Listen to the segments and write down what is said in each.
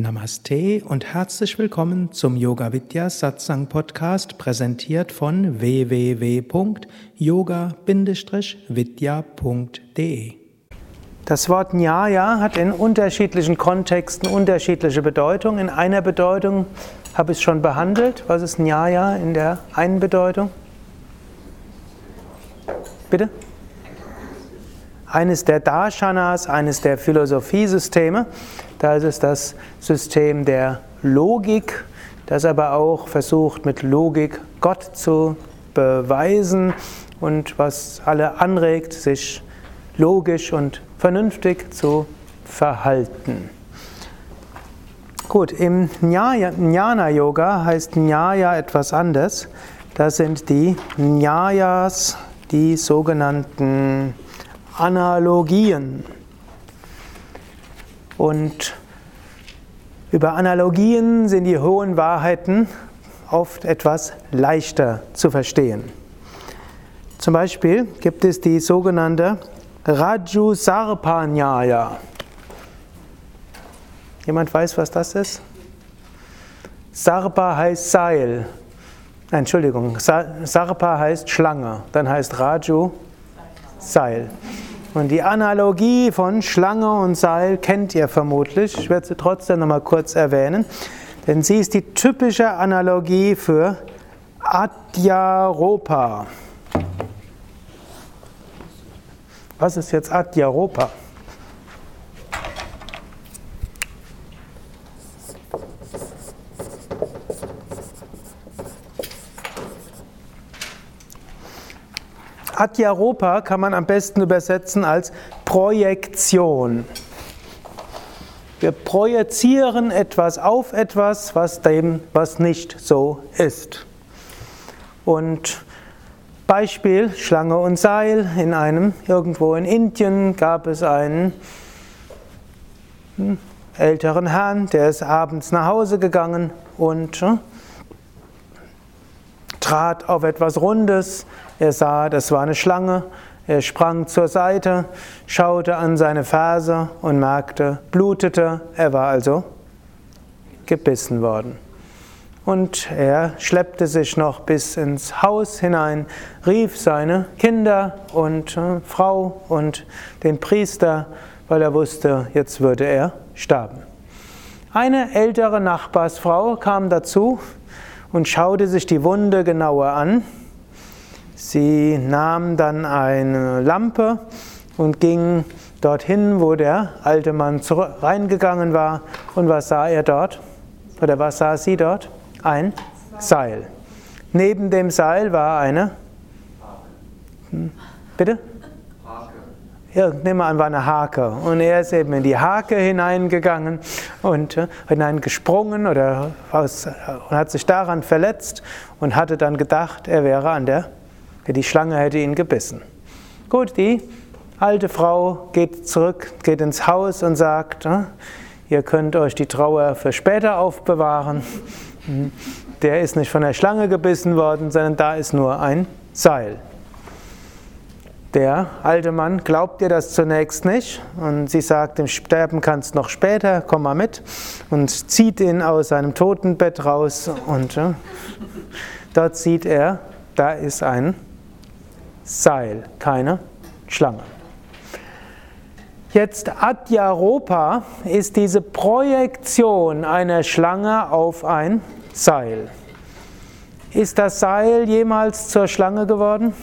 Namaste und herzlich willkommen zum Yoga Vidya Satsang Podcast, präsentiert von www.yoga-vidya.de. Das Wort Nyaya hat in unterschiedlichen Kontexten unterschiedliche Bedeutungen. In einer Bedeutung habe ich es schon behandelt. Was ist Nyaya in der einen Bedeutung? Bitte? Eines der Darshanas, eines der Philosophiesysteme. Da ist es das System der Logik, das aber auch versucht, mit Logik Gott zu beweisen und was alle anregt, sich logisch und vernünftig zu verhalten. Gut, im Jnana Yoga heißt Nyaya etwas anders. Das sind die Nyayas, die sogenannten Analogien. Und über Analogien sind die hohen Wahrheiten oft etwas leichter zu verstehen. Zum Beispiel gibt es die sogenannte Raju Sarpanyaya. Jemand weiß, was das ist? Sarpa heißt Seil. Entschuldigung, Sarpa heißt Schlange. Dann heißt Raju Seil. Und die Analogie von Schlange und Seil kennt ihr vermutlich. Ich werde sie trotzdem nochmal kurz erwähnen, denn sie ist die typische Analogie für Adyaropa. Was ist jetzt Adyaropa? Adyaropa kann man am besten übersetzen als Projektion. Wir projizieren etwas auf etwas, was dem, was nicht so ist. Und Beispiel Schlange und Seil. In einem irgendwo in Indien gab es einen hm, älteren Herrn, der ist abends nach Hause gegangen und hm, trat auf etwas Rundes. Er sah, das war eine Schlange. Er sprang zur Seite, schaute an seine Ferse und merkte, blutete. Er war also gebissen worden. Und er schleppte sich noch bis ins Haus hinein, rief seine Kinder und äh, Frau und den Priester, weil er wusste, jetzt würde er sterben. Eine ältere Nachbarsfrau kam dazu und schaute sich die Wunde genauer an. Sie nahm dann eine Lampe und ging dorthin, wo der alte Mann reingegangen war. Und was sah er dort? Oder was sah sie dort? Ein Seil. Neben dem Seil war eine. Hm, bitte? Ja, nehmen an, war eine Hake. Und er ist eben in die Hake hineingegangen und äh, hineingesprungen oder aus, und hat sich daran verletzt und hatte dann gedacht, er wäre an der, die Schlange hätte ihn gebissen. Gut, die alte Frau geht zurück, geht ins Haus und sagt, äh, ihr könnt euch die Trauer für später aufbewahren. Hm, der ist nicht von der Schlange gebissen worden, sondern da ist nur ein Seil. Der alte Mann glaubt ihr das zunächst nicht und sie sagt, im Sterben kannst noch später, komm mal mit und zieht ihn aus seinem Totenbett raus und äh, dort sieht er, da ist ein Seil, keine Schlange. Jetzt Adyaropa ist diese Projektion einer Schlange auf ein Seil. Ist das Seil jemals zur Schlange geworden?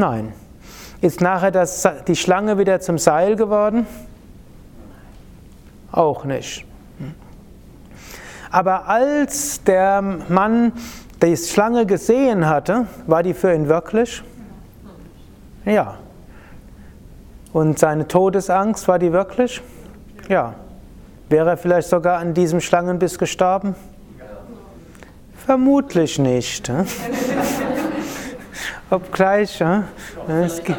Nein. Ist nachher das, die Schlange wieder zum Seil geworden? Auch nicht. Aber als der Mann die Schlange gesehen hatte, war die für ihn wirklich? Ja. Und seine Todesangst, war die wirklich? Ja. Wäre er vielleicht sogar an diesem Schlangenbiss gestorben? Vermutlich nicht. Obgleich, ja, es gibt,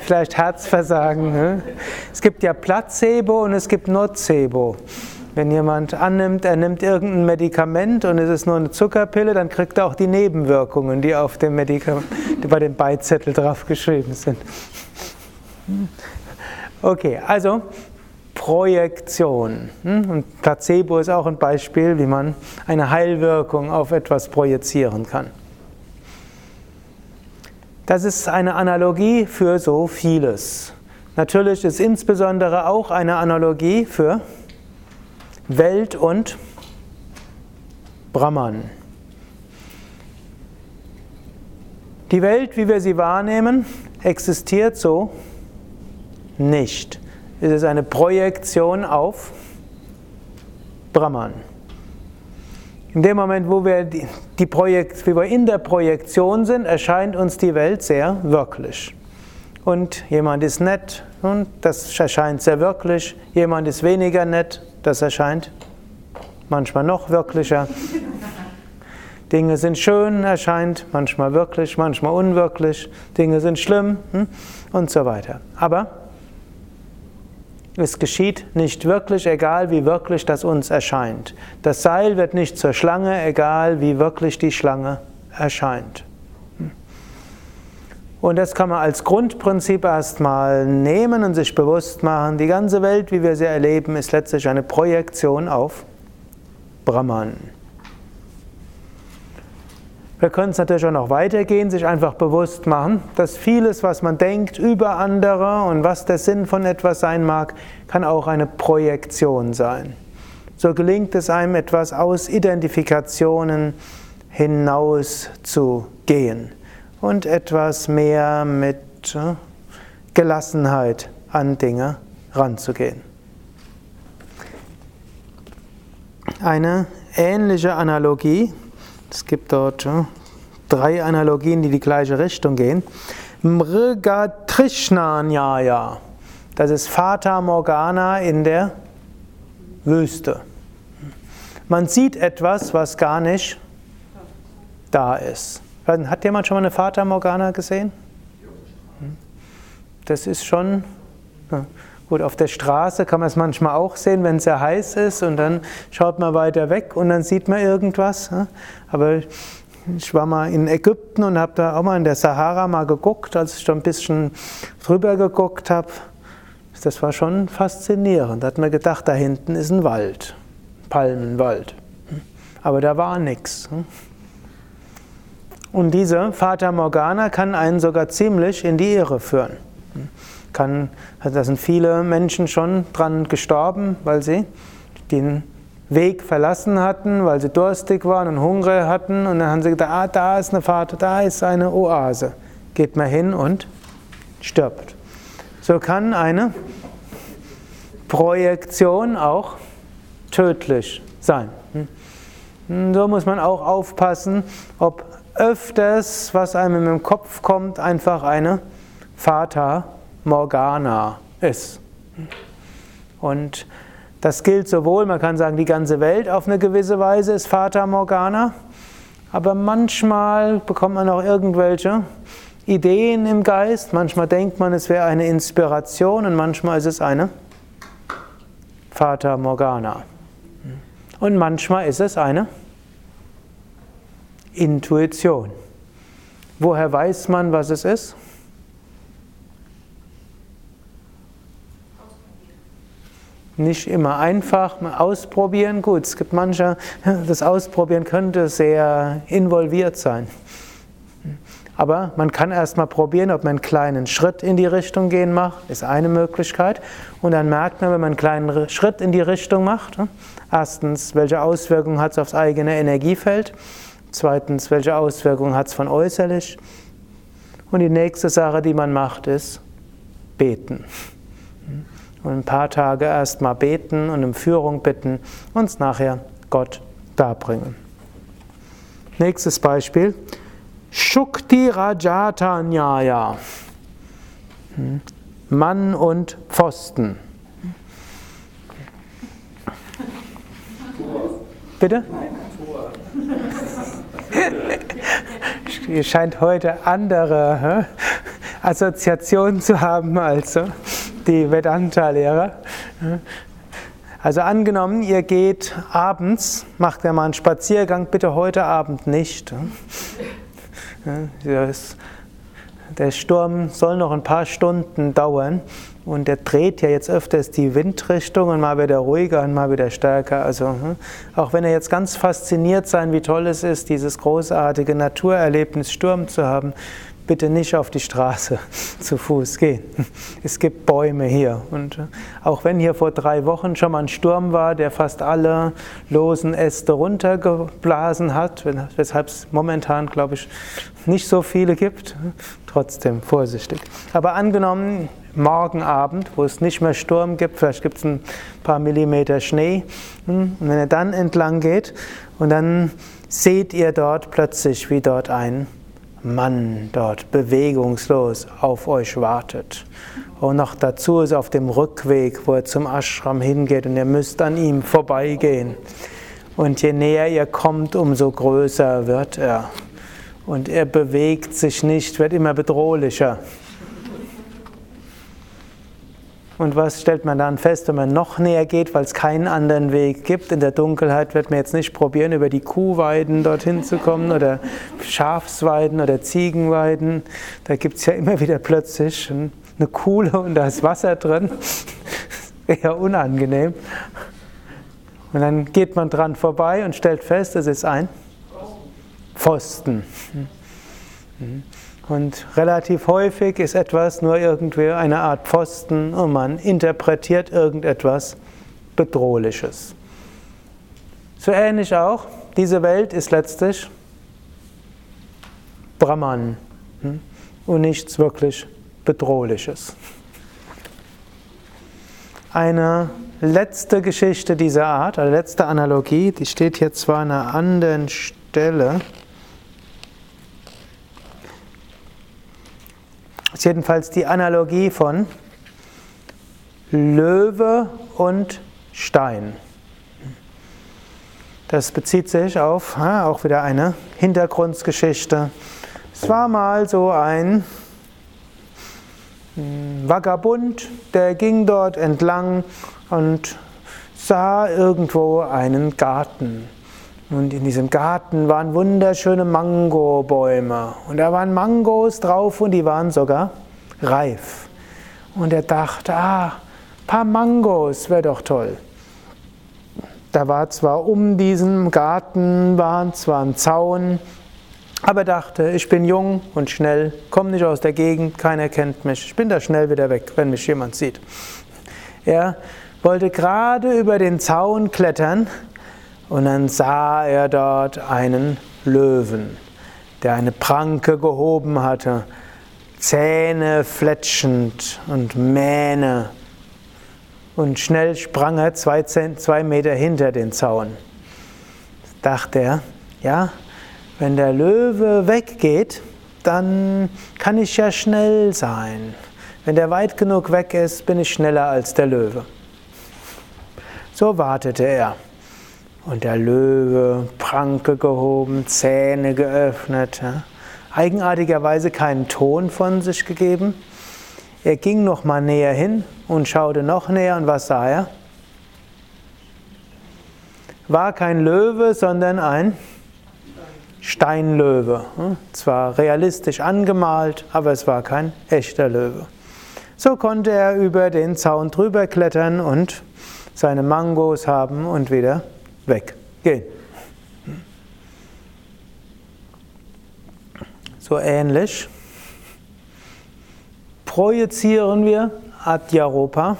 vielleicht Herzversagen. Es gibt ja Placebo und es gibt Nocebo. Wenn jemand annimmt, er nimmt irgendein Medikament und es ist nur eine Zuckerpille, dann kriegt er auch die Nebenwirkungen, die auf dem Medikament, die bei dem Beizettel drauf geschrieben sind. Okay, also Projektion. Hm? Und Placebo ist auch ein Beispiel, wie man eine Heilwirkung auf etwas projizieren kann. Das ist eine Analogie für so vieles. Natürlich ist insbesondere auch eine Analogie für Welt und Brahman. Die Welt, wie wir sie wahrnehmen, existiert so nicht. Es ist eine Projektion auf Brahman. In dem Moment, wo wir, die, Projekt, wie wir in der Projektion sind, erscheint uns die Welt sehr wirklich. Und jemand ist nett und das erscheint sehr wirklich. Jemand ist weniger nett, das erscheint manchmal noch wirklicher. Dinge sind schön, erscheint manchmal wirklich, manchmal unwirklich. Dinge sind schlimm hm, und so weiter. Aber es geschieht nicht wirklich, egal wie wirklich das uns erscheint. Das Seil wird nicht zur Schlange, egal wie wirklich die Schlange erscheint. Und das kann man als Grundprinzip erstmal nehmen und sich bewusst machen. Die ganze Welt, wie wir sie erleben, ist letztlich eine Projektion auf Brahman. Wir können es natürlich auch noch weitergehen, sich einfach bewusst machen, dass vieles, was man denkt über andere und was der Sinn von etwas sein mag, kann auch eine Projektion sein. So gelingt es einem, etwas aus Identifikationen hinaus zu gehen und etwas mehr mit äh, Gelassenheit an Dinge ranzugehen. Eine ähnliche Analogie es gibt dort drei Analogien, die die gleiche Richtung gehen. Mrigatrishna Nyaya. Das ist Fata Morgana in der Wüste. Man sieht etwas, was gar nicht da ist. Hat jemand schon mal eine Fata Morgana gesehen? Das ist schon. Gut, auf der Straße kann man es manchmal auch sehen, wenn es sehr heiß ist und dann schaut man weiter weg und dann sieht man irgendwas. Aber ich war mal in Ägypten und habe da auch mal in der Sahara mal geguckt, als ich da ein bisschen drüber geguckt habe. Das war schon faszinierend. Da hat man gedacht, da hinten ist ein Wald, Palmenwald. Aber da war nichts. Und diese Fata Morgana kann einen sogar ziemlich in die Irre führen. Kann, da sind viele Menschen schon dran gestorben, weil sie den Weg verlassen hatten, weil sie durstig waren und Hunger hatten. Und dann haben sie gedacht, ah, da ist eine Fahrt, da ist eine Oase. Geht mal hin und stirbt. So kann eine Projektion auch tödlich sein. Hm? So muss man auch aufpassen, ob öfters, was einem im Kopf kommt, einfach eine Fata Morgana ist. Und das gilt sowohl, man kann sagen, die ganze Welt auf eine gewisse Weise ist Fata Morgana, aber manchmal bekommt man auch irgendwelche Ideen im Geist, manchmal denkt man, es wäre eine Inspiration und manchmal ist es eine Fata Morgana. Und manchmal ist es eine Intuition. Woher weiß man, was es ist? Nicht immer einfach. Ausprobieren, gut, es gibt manche, das Ausprobieren könnte sehr involviert sein. Aber man kann erstmal probieren, ob man einen kleinen Schritt in die Richtung gehen macht, ist eine Möglichkeit. Und dann merkt man, wenn man einen kleinen Schritt in die Richtung macht, hm, erstens, welche Auswirkungen hat es aufs eigene Energiefeld? Zweitens, welche Auswirkungen hat es von äußerlich? Und die nächste Sache, die man macht, ist beten. Und ein paar Tage erstmal beten und um Führung bitten und es nachher Gott darbringen. Nächstes Beispiel. Shukti Rajata Nyaya. Hm. Mann und Pfosten. Bitte? Ihr scheint heute andere Assoziationen zu haben als die Vedanta-Lehre. Also angenommen, ihr geht abends, macht ja mal einen Spaziergang, bitte heute Abend nicht. Der Sturm soll noch ein paar Stunden dauern. Und der dreht ja jetzt öfters die Windrichtung und mal wieder ruhiger und mal wieder stärker. Also hm, auch wenn er jetzt ganz fasziniert sein, wie toll es ist, dieses großartige Naturerlebnis Sturm zu haben, bitte nicht auf die Straße zu Fuß gehen. Es gibt Bäume hier. Und äh, auch wenn hier vor drei Wochen schon mal ein Sturm war, der fast alle losen Äste runtergeblasen hat, weshalb es momentan, glaube ich, nicht so viele gibt, trotzdem vorsichtig. Aber angenommen, morgen Abend, wo es nicht mehr Sturm gibt, vielleicht gibt es ein paar Millimeter Schnee, hm, und wenn er dann entlang geht und dann seht ihr dort plötzlich, wie dort ein Mann dort bewegungslos auf euch wartet. Und noch dazu ist auf dem Rückweg, wo er zum Ashram hingeht und ihr müsst an ihm vorbeigehen. Und je näher ihr kommt, umso größer wird er. Und er bewegt sich nicht, wird immer bedrohlicher. Und was stellt man dann fest, wenn man noch näher geht, weil es keinen anderen Weg gibt? In der Dunkelheit wird man jetzt nicht probieren, über die Kuhweiden dorthin zu kommen oder Schafsweiden oder Ziegenweiden. Da gibt es ja immer wieder plötzlich eine Kuhle und da ist Wasser drin. Eher unangenehm. Und dann geht man dran vorbei und stellt fest, es ist ein Pfosten. Und relativ häufig ist etwas nur irgendwie eine Art Pfosten und man interpretiert irgendetwas Bedrohliches. So ähnlich auch, diese Welt ist letztlich Brahman hm, und nichts wirklich Bedrohliches. Eine letzte Geschichte dieser Art, eine letzte Analogie, die steht hier zwar an einer anderen Stelle, ist jedenfalls die Analogie von Löwe und Stein. Das bezieht sich auf ja, auch wieder eine Hintergrundgeschichte. Es war mal so ein hm, Vagabund, der ging dort entlang und sah irgendwo einen Garten. Und in diesem Garten waren wunderschöne Mangobäume. Und da waren Mangos drauf und die waren sogar reif. Und er dachte, ah, paar Mangos wäre doch toll. Da war zwar um diesen Garten war zwar ein Zaun, aber er dachte, ich bin jung und schnell, komme nicht aus der Gegend, keiner kennt mich, ich bin da schnell wieder weg, wenn mich jemand sieht. Er wollte gerade über den Zaun klettern, und dann sah er dort einen Löwen, der eine Pranke gehoben hatte, Zähne fletschend und Mähne. Und schnell sprang er zwei, zwei Meter hinter den Zaun. Dachte er, ja, wenn der Löwe weggeht, dann kann ich ja schnell sein. Wenn der weit genug weg ist, bin ich schneller als der Löwe. So wartete er. Und der Löwe, Pranke gehoben, Zähne geöffnet, ja. eigenartigerweise keinen Ton von sich gegeben. Er ging noch mal näher hin und schaute noch näher und was sah er? War kein Löwe, sondern ein Steinlöwe. Zwar realistisch angemalt, aber es war kein echter Löwe. So konnte er über den Zaun drüber klettern und seine Mangos haben und wieder weggehen. So ähnlich projizieren wir Adyaropa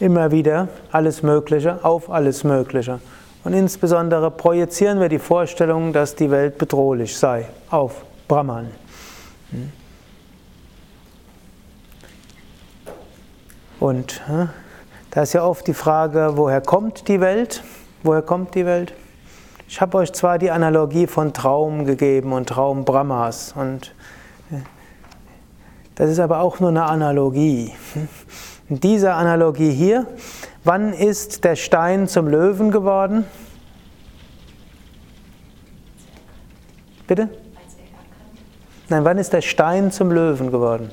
immer wieder alles Mögliche auf alles Mögliche. Und insbesondere projizieren wir die Vorstellung, dass die Welt bedrohlich sei, auf Brahman. Und da ist ja oft die Frage, woher kommt die Welt? Woher kommt die Welt? Ich habe euch zwar die Analogie von Traum gegeben und Traum Brahmas und äh, das ist aber auch nur eine Analogie. In dieser Analogie hier, wann ist der Stein zum Löwen geworden? Bitte? Nein, wann ist der Stein zum Löwen geworden?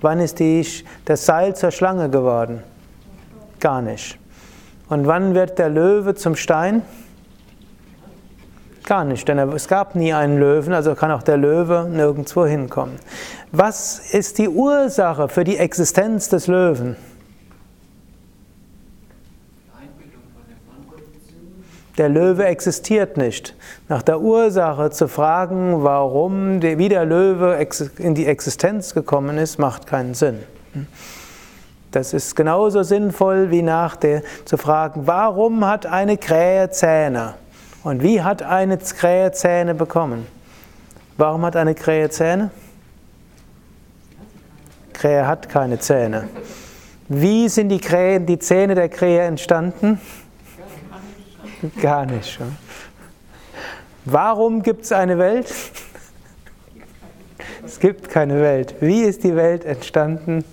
Wann ist die, das Seil zur Schlange geworden? Gar nicht. Und wann wird der Löwe zum Stein? Gar nicht, denn es gab nie einen Löwen, also kann auch der Löwe nirgendwo hinkommen. Was ist die Ursache für die Existenz des Löwen? Der Löwe existiert nicht. Nach der Ursache zu fragen, warum, wie der Löwe in die Existenz gekommen ist, macht keinen Sinn. Das ist genauso sinnvoll wie nach der zu fragen, warum hat eine Krähe Zähne? Und wie hat eine Krähe Zähne bekommen? Warum hat eine Krähe Zähne? Krähe hat keine Zähne. Wie sind die, Krähen, die Zähne der Krähe entstanden? Gar nicht. Warum gibt es eine Welt? Es gibt keine Welt. Wie ist die Welt entstanden?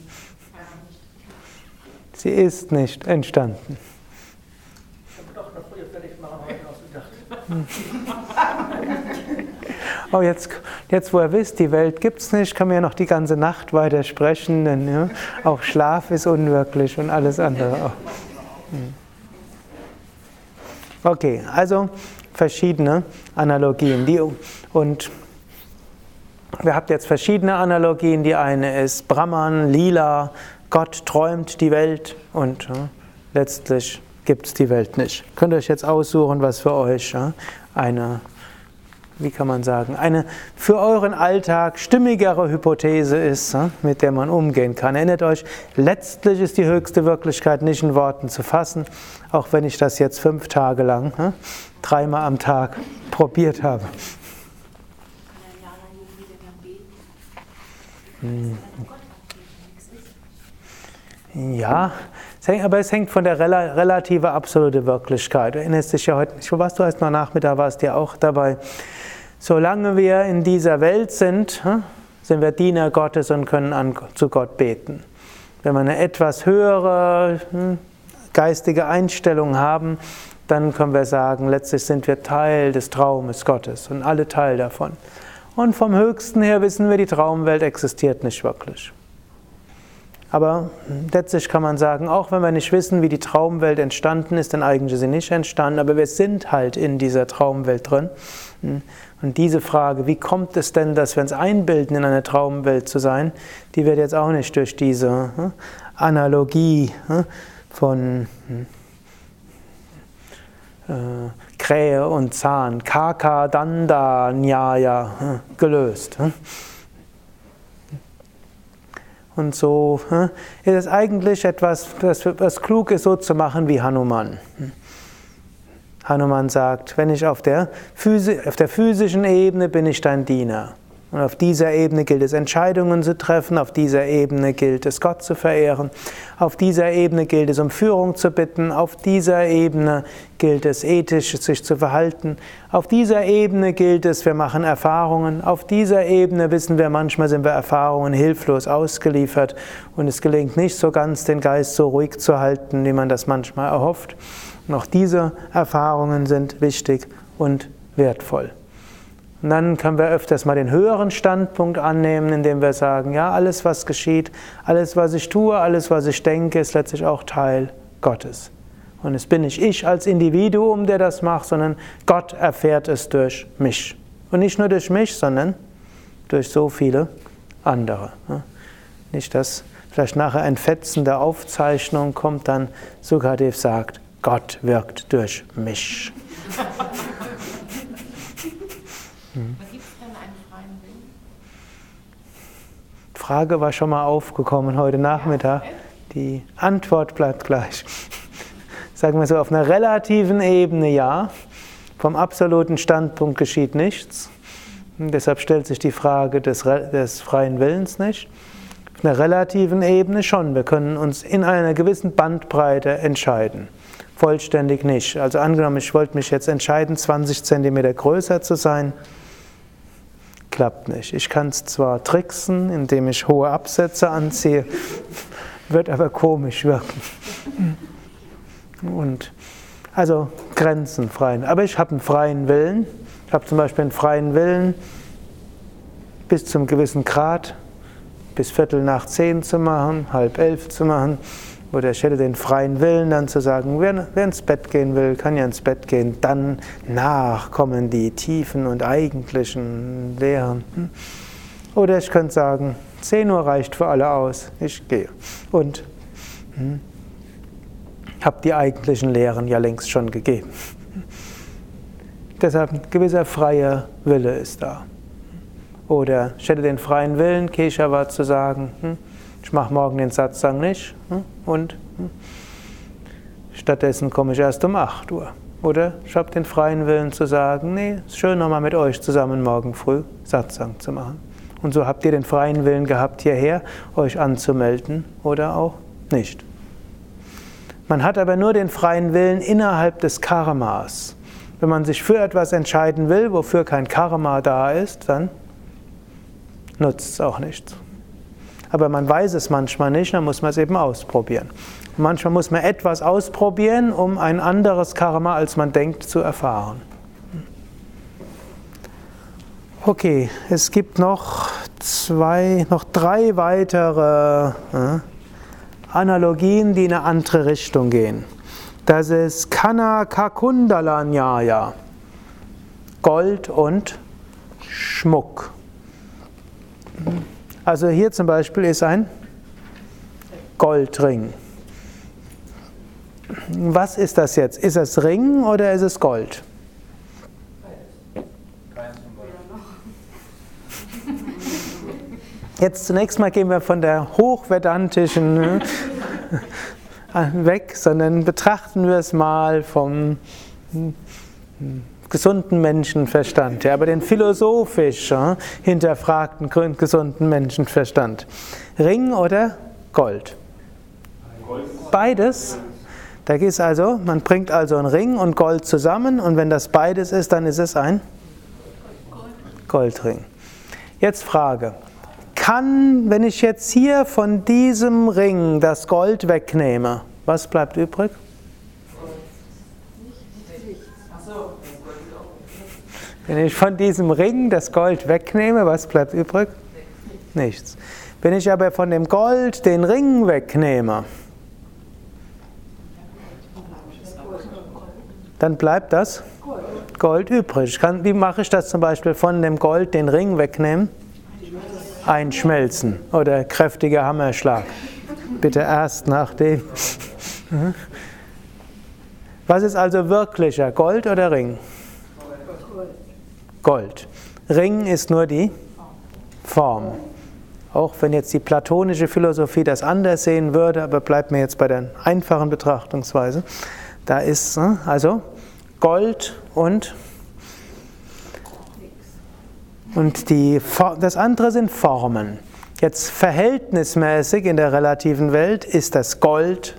Sie ist nicht entstanden. Oh, jetzt, jetzt wo ihr wisst, die Welt gibt es nicht, kann man ja noch die ganze Nacht weiter sprechen, denn ja, auch Schlaf ist unwirklich und alles andere auch. Hm. Okay, also verschiedene Analogien. Die, und wir habt jetzt verschiedene Analogien. Die eine ist Brahman, Lila, Gott träumt die Welt und ja, letztlich gibt es die Welt nicht. Könnt ihr euch jetzt aussuchen, was für euch ja, eine, wie kann man sagen, eine für euren Alltag stimmigere Hypothese ist, ja, mit der man umgehen kann. Erinnert euch, letztlich ist die höchste Wirklichkeit nicht in Worten zu fassen, auch wenn ich das jetzt fünf Tage lang, dreimal am Tag probiert habe. Hm. Ja, aber es hängt von der relative absolute Wirklichkeit. Du erinnerst dich ja heute, was du hast noch Nachmittag warst ja auch dabei. Solange wir in dieser Welt sind, hm, sind wir Diener Gottes und können an, zu Gott beten. Wenn wir eine etwas höhere hm, geistige Einstellung haben, dann können wir sagen, letztlich sind wir Teil des Traumes Gottes und alle Teil davon. Und vom Höchsten her wissen wir, die Traumwelt existiert nicht wirklich. Aber letztlich kann man sagen, auch wenn wir nicht wissen, wie die Traumwelt entstanden ist, denn eigentlich ist sie nicht entstanden, aber wir sind halt in dieser Traumwelt drin. Und diese Frage, wie kommt es denn, dass wir uns einbilden, in einer Traumwelt zu sein, die wird jetzt auch nicht durch diese hm, Analogie hm, von hm, äh, Krähe und Zahn, Kaka, Danda, Nyaya, gelöst. Und so hm, ist es eigentlich etwas, was, was klug ist, so zu machen wie Hanuman. Hanuman sagt, wenn ich auf der, auf der physischen Ebene bin ich dein Diener. Und auf dieser Ebene gilt es, Entscheidungen zu treffen, auf dieser Ebene gilt es, Gott zu verehren, auf dieser Ebene gilt es, um Führung zu bitten, auf dieser Ebene gilt es, ethisch sich zu verhalten, auf dieser Ebene gilt es, wir machen Erfahrungen, auf dieser Ebene wissen wir, manchmal sind wir Erfahrungen hilflos ausgeliefert und es gelingt nicht so ganz, den Geist so ruhig zu halten, wie man das manchmal erhofft. Und auch diese Erfahrungen sind wichtig und wertvoll. Und dann können wir öfters mal den höheren Standpunkt annehmen, indem wir sagen, ja, alles, was geschieht, alles, was ich tue, alles, was ich denke, ist letztlich auch Teil Gottes. Und es bin nicht ich als Individuum, der das macht, sondern Gott erfährt es durch mich. Und nicht nur durch mich, sondern durch so viele andere. Nicht, dass vielleicht nachher ein Fetzen der Aufzeichnung kommt, dann Sukadev sagt, Gott wirkt durch mich. Mhm. Gibt es denn einen freien Willen? Die Frage war schon mal aufgekommen heute Nachmittag. Die Antwort bleibt gleich. Sagen wir so, auf einer relativen Ebene ja. Vom absoluten Standpunkt geschieht nichts. Und deshalb stellt sich die Frage des, des freien Willens nicht. Auf einer relativen Ebene schon. Wir können uns in einer gewissen Bandbreite entscheiden. Vollständig nicht. Also angenommen, ich wollte mich jetzt entscheiden, 20 cm größer zu sein klappt nicht. Ich kann es zwar tricksen, indem ich hohe Absätze anziehe, wird aber komisch wirken. Und also Grenzen freien. Aber ich habe einen freien Willen. Ich habe zum Beispiel einen freien Willen, bis zum gewissen Grad, bis Viertel nach zehn zu machen, halb elf zu machen Oder ich hätte den freien Willen, dann zu sagen, wer, wer, ins Bett gehen will, kann ja ins Bett gehen. Dann nach kommen die tiefen und eigentlichen Lehren. Hm? Oder ich könnte sagen, 10 Uhr reicht für alle aus, ich gehe. Und hm, habe die eigentlichen Lehren ja längst schon gegeben. Deshalb ein gewisser freier Wille ist da. Oder ich hätte den freien Willen, Keshava zu sagen, hm, ich mache morgen den Satzang nicht hm, und hm, stattdessen komme ich erst um 8 Uhr. Oder ich habe den freien Willen zu sagen, nee, ist schön nochmal mit euch zusammen morgen früh Satzang zu machen. Und so habt ihr den freien Willen gehabt, hierher euch anzumelden oder auch nicht. Man hat aber nur den freien Willen innerhalb des Karmas. Wenn man sich für etwas entscheiden will, wofür kein Karma da ist, dann nutzt es auch nichts. Aber man weiß es manchmal nicht, dann muss man es eben ausprobieren. manchmal muss man etwas ausprobieren, um ein anderes Karma, als man denkt, zu erfahren. Okay, es gibt noch zwei, noch drei weitere äh, Analogien, die in eine andere Richtung gehen. Das ist Kana Kakundala Nyaya, Gold und Schmuck. Also hier zum Beispiel ist ein Goldring. Was ist das jetzt? Ist es Ring oder ist es Gold? Jetzt zunächst mal gehen wir von der hochvedantischen ne, weg, sondern betrachten wir es mal vom hm, gesunden Menschenverstand, ja, aber den philosophisch ja, hinterfragten gesunden Menschenverstand. Ring oder Gold? Beides. Da es also, man bringt also einen Ring und Gold zusammen und wenn das beides ist, dann ist es ein Goldring. Jetzt Frage, kann, wenn ich jetzt hier von diesem Ring das Gold wegnehme, was bleibt übrig? Wenn ich von diesem Ring das Gold wegnehme, was bleibt übrig? Nichts. Wenn ich aber von dem Gold den Ring wegnehme, dann bleibt das Gold übrig. Kann, wie mache ich das zum Beispiel von dem Gold den Ring wegnehmen? einschmelzen oder kräftiger Hammerschlag. Bitte erst nach dem. Was ist also wirklicher, Gold oder Ring? Gold. Ring ist nur die Form. Auch wenn jetzt die platonische Philosophie das anders sehen würde, aber bleibt mir jetzt bei der einfachen Betrachtungsweise. Da ist ne, also Gold und und die, das andere sind Formen. Jetzt verhältnismäßig in der relativen Welt ist das Gold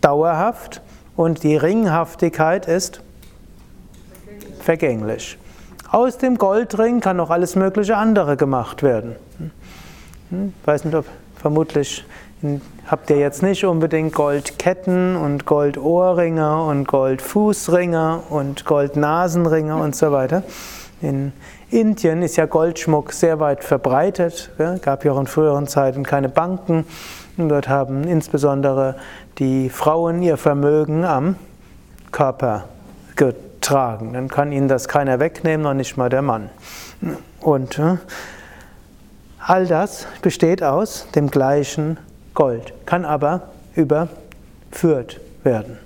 dauerhaft und die Ringhaftigkeit ist vergänglich. Aus dem Goldring kann noch alles mögliche andere gemacht werden. Ich hm? weiß nicht, ob vermutlich habt ihr jetzt nicht unbedingt Goldketten und Goldohrringe und Goldfußringe und Goldnasenringe und so weiter. In Indien ist ja Goldschmuck sehr weit verbreitet. Es gab ja auch in früheren Zeiten keine Banken. Und dort haben insbesondere die Frauen ihr Vermögen am Körper getragen. Dann kann ihnen das keiner wegnehmen, noch nicht mal der Mann. Und äh, all das besteht aus dem gleichen Gold, kann aber überführt werden.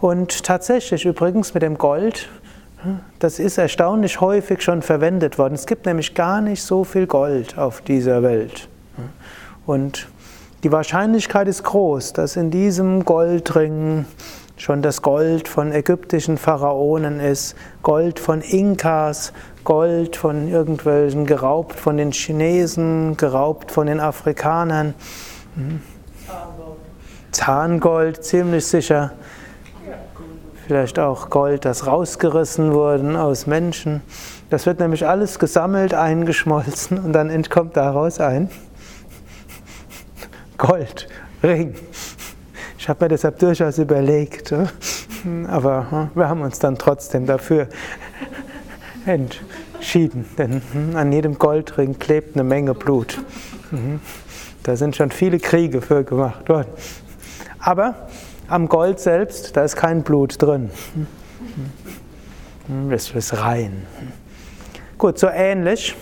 Und tatsächlich übrigens mit dem Gold das ist erstaunlich häufig schon verwendet worden. Es gibt nämlich gar nicht so viel Gold auf dieser Welt. Und die Wahrscheinlichkeit ist groß, dass in diesem Goldring schon das Gold von ägyptischen Pharaonen ist, Gold von Inkas, Gold von irgendwelchen geraubt von den Chinesen, geraubt von den Afrikanern. Zahngold, Zahngold ziemlich sicher vielleicht auch Gold, das rausgerissen wurde aus Menschen. Das wird nämlich alles gesammelt, eingeschmolzen und dann entkommt daraus ein Goldring. Habe mir deshalb durchaus überlegt, aber äh, wir haben uns dann trotzdem dafür entschieden, denn hm, an jedem Goldring klebt eine Menge Blut. Mhm. Da sind schon viele Kriege für gemacht worden. Aber am Gold selbst, da ist kein Blut drin. Das ist rein. Gut, so ähnlich.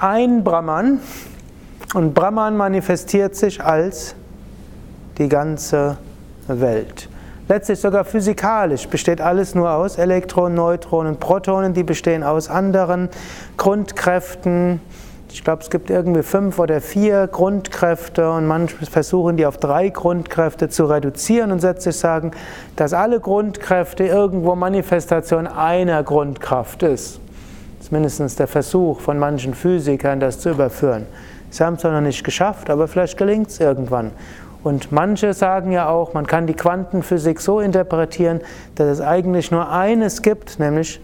Ein Brahman und Brahman manifestiert sich als die ganze Welt. Letztlich sogar physikalisch besteht alles nur aus Elektronen, Neutronen, Protonen, die bestehen aus anderen Grundkräften. Ich glaube, es gibt irgendwie fünf oder vier Grundkräfte und manche versuchen die auf drei Grundkräfte zu reduzieren und letztlich sagen, dass alle Grundkräfte irgendwo Manifestation einer Grundkraft ist. Das ist mindestens der Versuch von manchen Physikern, das zu überführen. Sie haben es noch nicht geschafft, aber vielleicht gelingt es irgendwann. Und manche sagen ja auch, man kann die Quantenphysik so interpretieren, dass es eigentlich nur eines gibt, nämlich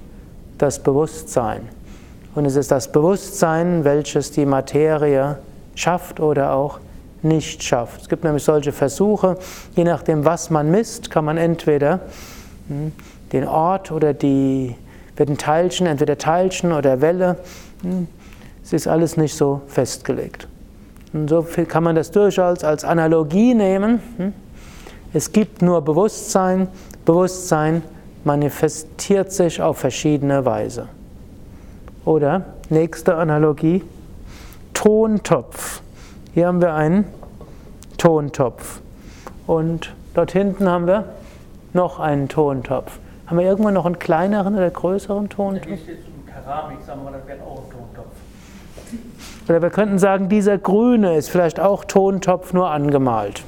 das Bewusstsein. Und es ist das Bewusstsein, welches die Materie schafft oder auch nicht schafft. Es gibt nämlich solche Versuche, je nachdem, was man misst, kann man entweder hm, den Ort oder die, wird ein Teilchen, entweder Teilchen oder Welle, hm, es ist alles nicht so festgelegt. Und so kann man das durchaus als Analogie nehmen. Hm? Es gibt nur Bewusstsein. Bewusstsein manifestiert sich auf verschiedene Weise. Oder nächste Analogie, Tontopf. Hier haben wir einen Tontopf. Und dort hinten haben wir noch einen Tontopf. Haben wir irgendwann noch einen kleineren oder größeren Tontopf? Hier steht Keramik, sagen wir, das wäre auch ein Tontopf. Oder wir könnten sagen, dieser grüne ist vielleicht auch Tontopf nur angemalt.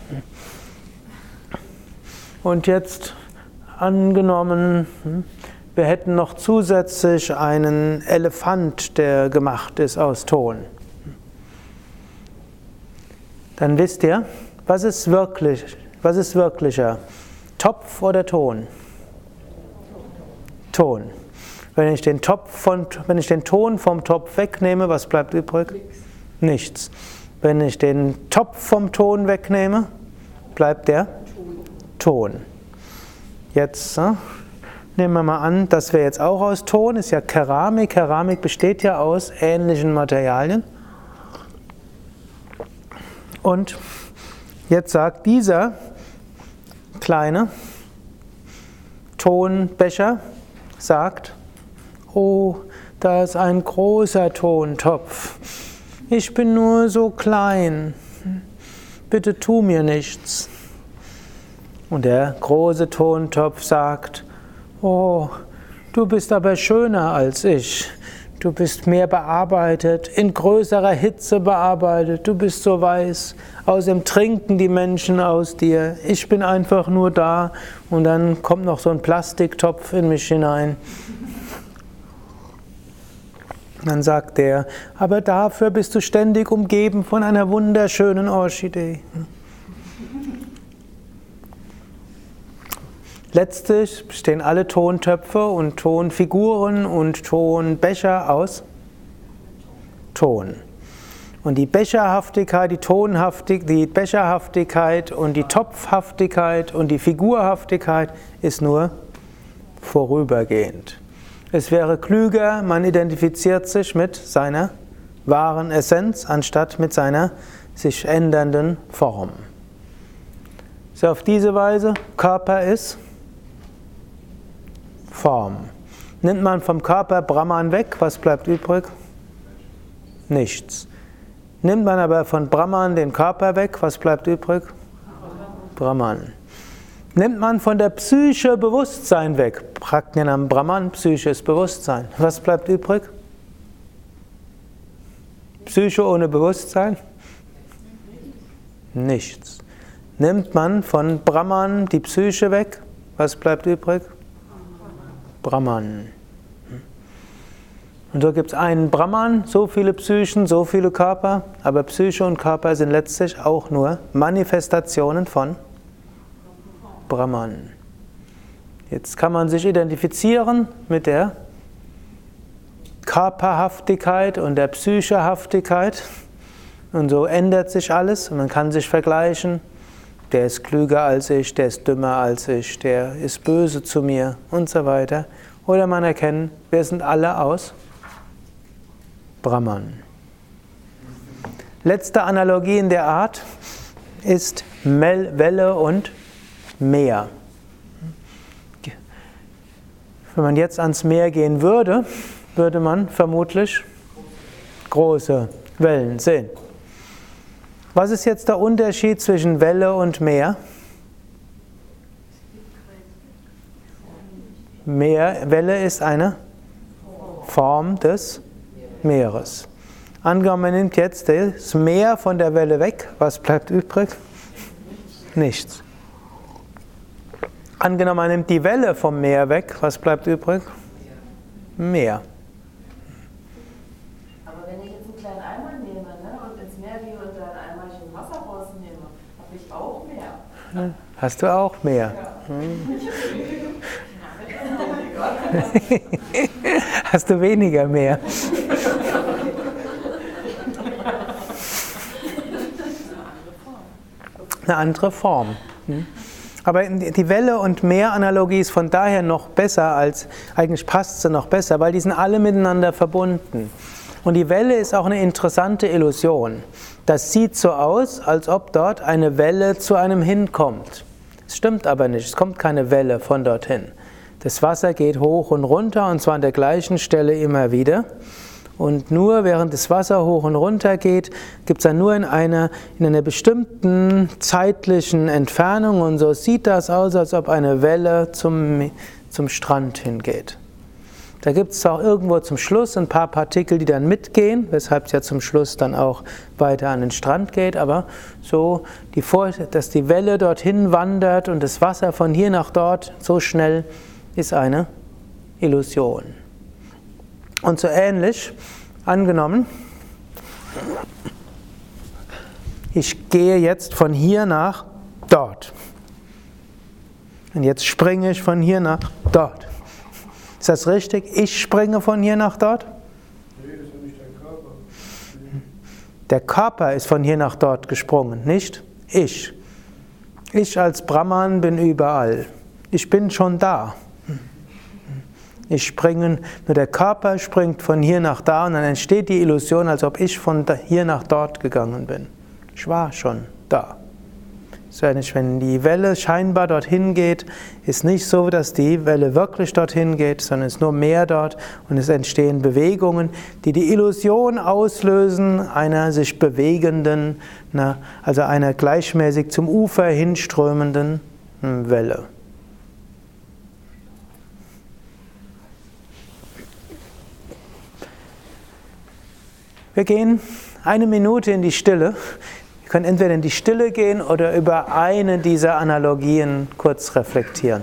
Und jetzt angenommen, wir hätten noch zusätzlich einen Elefant, der gemacht ist aus Ton. Dann wisst ihr, was ist wirklich, was ist wirklicher? Topf oder Ton? Ton. Wenn ich den, Topf von, wenn ich den Ton vom Topf wegnehme, was bleibt übrig? Nichts. Wenn ich den Topf vom Ton wegnehme, bleibt der Ton. Jetzt äh, nehmen wir mal an, das wäre jetzt auch aus Ton, ist ja Keramik. Keramik besteht ja aus ähnlichen Materialien. Und jetzt sagt dieser kleine Tonbecher, sagt, Oh, da ist ein großer Tontopf. Ich bin nur so klein. Bitte tu mir nichts. Und der große Tontopf sagt, Oh, du bist aber schöner als ich. Du bist mehr bearbeitet, in größerer Hitze bearbeitet. Du bist so weiß. Außerdem trinken die Menschen aus dir. Ich bin einfach nur da. Und dann kommt noch so ein Plastiktopf in mich hinein. Dann sagt er, aber dafür bist du ständig umgeben von einer wunderschönen Orchidee. Letztlich bestehen alle Tontöpfe und Tonfiguren und Tonbecher aus Ton. Und die Becherhaftigkeit, die Tonhaftigkeit, die Becherhaftigkeit und die Topfhaftigkeit und die Figurhaftigkeit ist nur vorübergehend. Es wäre klüger, man identifiziert sich mit seiner wahren Essenz, anstatt mit seiner sich ändernden Form. So auf diese Weise, Körper ist Form. Nimmt man vom Körper Brahman weg, was bleibt übrig? Nichts. Nimmt man aber von Brahman den Körper weg, was bleibt übrig? Brahman. Nimmt man von der Psyche Bewusstsein weg, Prajnanam Brahman, Psyche ist Bewusstsein. Was bleibt übrig? Psyche ohne Bewusstsein? Nichts. Nimmt man von Brahman die Psyche weg, was bleibt übrig? Brahman. Und so gibt es einen Brahman, so viele Psychen, so viele Körper, aber Psyche und Körper sind letztlich auch nur Manifestationen von Brahman. Jetzt kann man sich identifizieren mit der Körperhaftigkeit und der Psychehaftigkeit. Und so ändert sich alles und man kann sich vergleichen. Der ist klüger als ich, der ist dümmer als ich, der ist böse zu mir und so weiter. Oder man erkennt, wir sind alle aus Brahman. Letzte Analogie in der Art ist Welle und Meer. Wenn man jetzt ans Meer gehen würde, würde man vermutlich große Wellen sehen. Was ist jetzt der Unterschied zwischen Welle und Meer? Meer, Welle ist eine Form des Meeres. Angenommen, man nimmt jetzt das Meer von der Welle weg, was bleibt übrig? Nichts. Angenommen, man nimmt die Welle vom Meer weg, was bleibt übrig? Meer. Aber wenn ich jetzt einen kleinen Eimer nehme ne, und ins Meer gehe und da ein Eimerchen Wasser rausnehme, habe ich auch Meer. Hast du auch Meer? Ja. Hast du weniger Meer? Eine andere Form. Hm? Aber die Welle- und Meer-Analogie ist von daher noch besser als, eigentlich passt sie noch besser, weil die sind alle miteinander verbunden. Und die Welle ist auch eine interessante Illusion. Das sieht so aus, als ob dort eine Welle zu einem hinkommt. Es stimmt aber nicht, es kommt keine Welle von dorthin. Das Wasser geht hoch und runter und zwar an der gleichen Stelle immer wieder. Und nur während das Wasser hoch und runter geht, gibt es dann nur in einer, in einer bestimmten zeitlichen Entfernung. Und so sieht das aus, als ob eine Welle zum, zum Strand hingeht. Da gibt es auch irgendwo zum Schluss ein paar Partikel, die dann mitgehen, weshalb es ja zum Schluss dann auch weiter an den Strand geht. Aber so, die dass die Welle dorthin wandert und das Wasser von hier nach dort so schnell, ist eine Illusion. Und so ähnlich, angenommen, ich gehe jetzt von hier nach dort. Und jetzt springe ich von hier nach dort. Ist das richtig? Ich springe von hier nach dort? Nee, das ist nicht dein Körper. Der Körper ist von hier nach dort gesprungen, nicht ich. Ich als Brahman bin überall. Ich bin schon da. Ich springe, nur der Körper springt von hier nach da und dann entsteht die Illusion, als ob ich von hier nach dort gegangen bin. Ich war schon da. Wenn die Welle scheinbar dorthin geht, ist nicht so, dass die Welle wirklich dorthin geht, sondern es ist nur mehr dort und es entstehen Bewegungen, die die Illusion auslösen einer sich bewegenden, also einer gleichmäßig zum Ufer hinströmenden hm, Welle. Wir gehen eine Minute in die Stille. Wir können entweder in die Stille gehen oder über eine dieser Analogien kurz reflektieren.